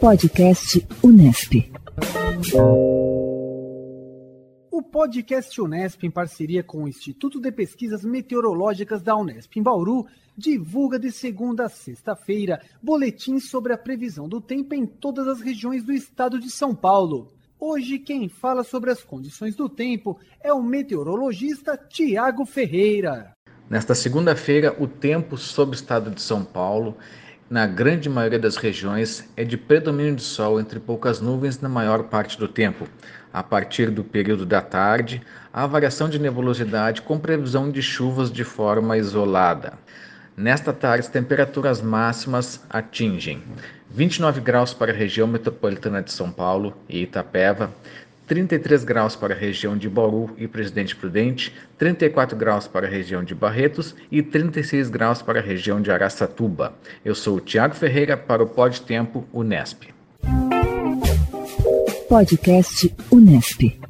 Podcast Unesp. O podcast Unesp, em parceria com o Instituto de Pesquisas Meteorológicas da Unesp em Bauru, divulga de segunda a sexta-feira boletins sobre a previsão do tempo em todas as regiões do estado de São Paulo. Hoje, quem fala sobre as condições do tempo é o meteorologista Tiago Ferreira. Nesta segunda-feira, o tempo sobre o estado de São Paulo, na grande maioria das regiões, é de predomínio de sol entre poucas nuvens na maior parte do tempo. A partir do período da tarde, há variação de nebulosidade com previsão de chuvas de forma isolada. Nesta tarde, as temperaturas máximas atingem 29 graus para a região metropolitana de São Paulo e Itapeva, 33 graus para a região de Bauru e Presidente Prudente, 34 graus para a região de Barretos e 36 graus para a região de Araçatuba. Eu sou o Tiago Ferreira para o Pod Tempo Unesp. Podcast Unesp.